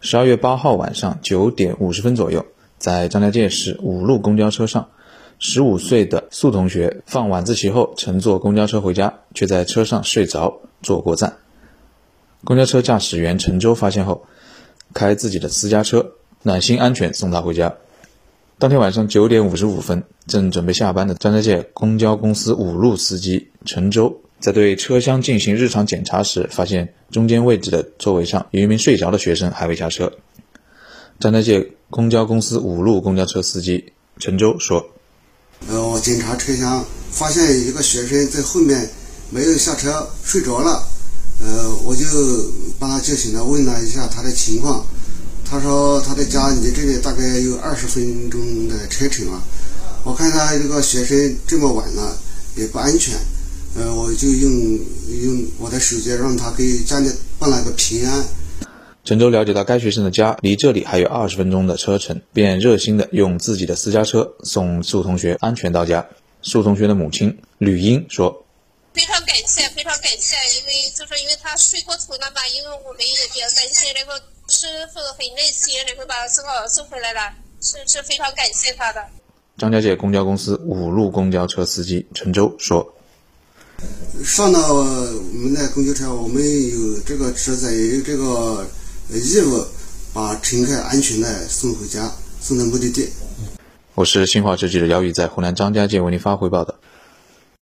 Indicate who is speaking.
Speaker 1: 十二月八号晚上九点五十分左右，在张家界市五路公交车上，十五岁的素同学放晚自习后乘坐公交车回家，却在车上睡着，坐过站。公交车驾驶员陈周发现后，开自己的私家车暖心安全送他回家。当天晚上九点五十五分，正准备下班的张家界公交公司五路司机陈周。在对车厢进行日常检查时，发现中间位置的座位上有一名睡着的学生还未下车。张家界公交公司五路公交车司机陈周说：“
Speaker 2: 呃，我检查车厢，发现一个学生在后面没有下车，睡着了。呃，我就把他叫醒了，问了一下他的情况。他说他的家离这里大概有二十分钟的车程了。我看他这个学生这么晚了，也不安全。”呃，我就用用我的手机让他给家里报了个平安。
Speaker 1: 陈州了解到该学生的家离这里还有二十分钟的车程，便热心的用自己的私家车送苏同学安全到家。苏同学的母亲吕英说：“
Speaker 3: 非常感谢，非常感谢，因为就是因为他睡过头了嘛，因为我们也比较担心，然后师傅很耐心，然后把他送好送回来了，是是非常感谢他的。”
Speaker 1: 张家界公交公司五路公交车司机陈州说。
Speaker 2: 上到我们的公交车，我们有这个职责，也有这个义务，把乘客安全的送回家，送到目的地。
Speaker 1: 我是新华社记者姚宇，在湖南张家界为您发回报的。